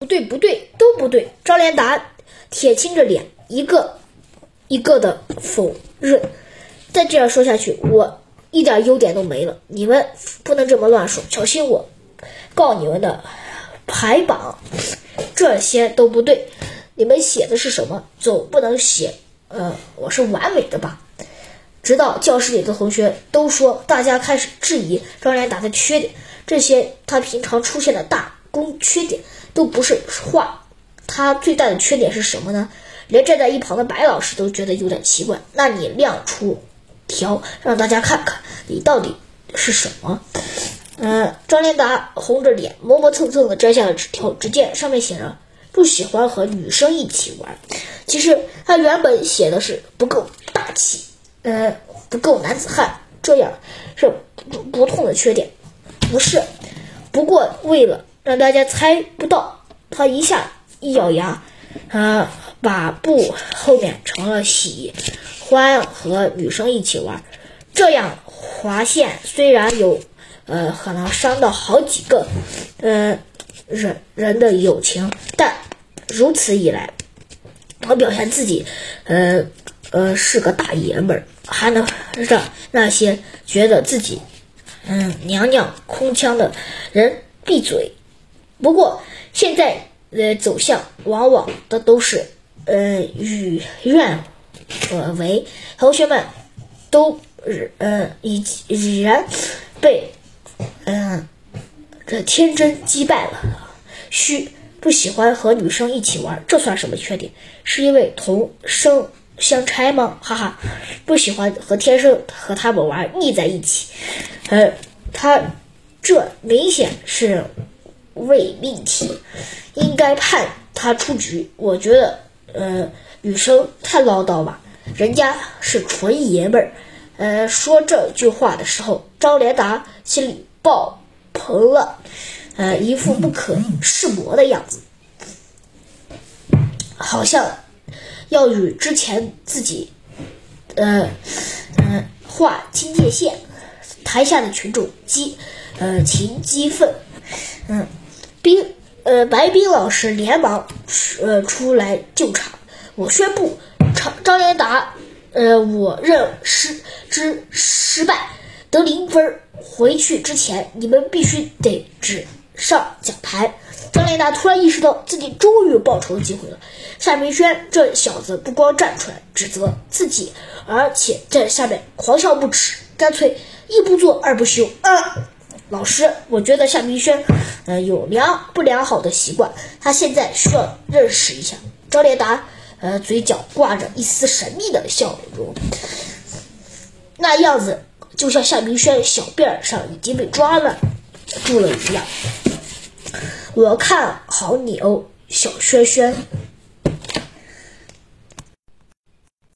不对，不对，都不对。张连达铁青着脸，一个一个的否认。再这样说下去，我一点优点都没了。你们不能这么乱说，小心我告你们的排榜。这些都不对。你们写的是什么？总不能写，呃，我是完美的吧？直到教室里的同学都说，大家开始质疑张连达的缺点。这些他平常出现的大功缺点都不是话。他最大的缺点是什么呢？连站在一旁的白老师都觉得有点奇怪。那你亮出条，让大家看看你到底是什么？嗯，张连达红着脸，磨磨蹭蹭地摘下了纸条。只见上面写着：“不喜欢和女生一起玩。”其实他原本写的是不够大气，呃，不够男子汉，这样是不不痛的缺点，不是。不过为了让大家猜不到，他一下一咬牙，啊，把不后面成了喜欢和女生一起玩。这样划线虽然有。呃，可能伤到好几个，呃，人人的友情，但如此一来，我表现自己，呃，呃，是个大爷们儿，还能让那些觉得自己，嗯，娘娘空腔的人闭嘴。不过现在，呃，走向往往的都是，呃，与愿呃为，同学们都，呃，已已然被。嗯，这天真击败了。嘘，不喜欢和女生一起玩，这算什么缺点？是因为同生相差吗？哈哈，不喜欢和天生和他们玩腻在一起。呃，他这明显是伪命题，应该判他出局。我觉得，呃，女生太唠叨吧，人家是纯爷们儿。呃，说这句话的时候，张连达心里。爆棚了，呃，一副不可示魔的样子，好像要与之前自己，呃，嗯，划清界限。台下的群众激，呃，情激愤，嗯，冰，呃，白冰老师连忙，呃，出来救场。我宣布，张张连达，呃，我认失之失败。得零分，回去之前你们必须得指上讲台。张连达突然意识到自己终于有报仇的机会了。夏明轩这小子不光站出来指责自己，而且在下面狂笑不止，干脆一不做二不休。啊，老师，我觉得夏明轩，呃，有良不良好的习惯，他现在需要认识一下。张连达，呃，嘴角挂着一丝神秘的笑容，那样子。就像夏明轩小辫上已经被抓了住了一样，我看好你哦，小轩轩。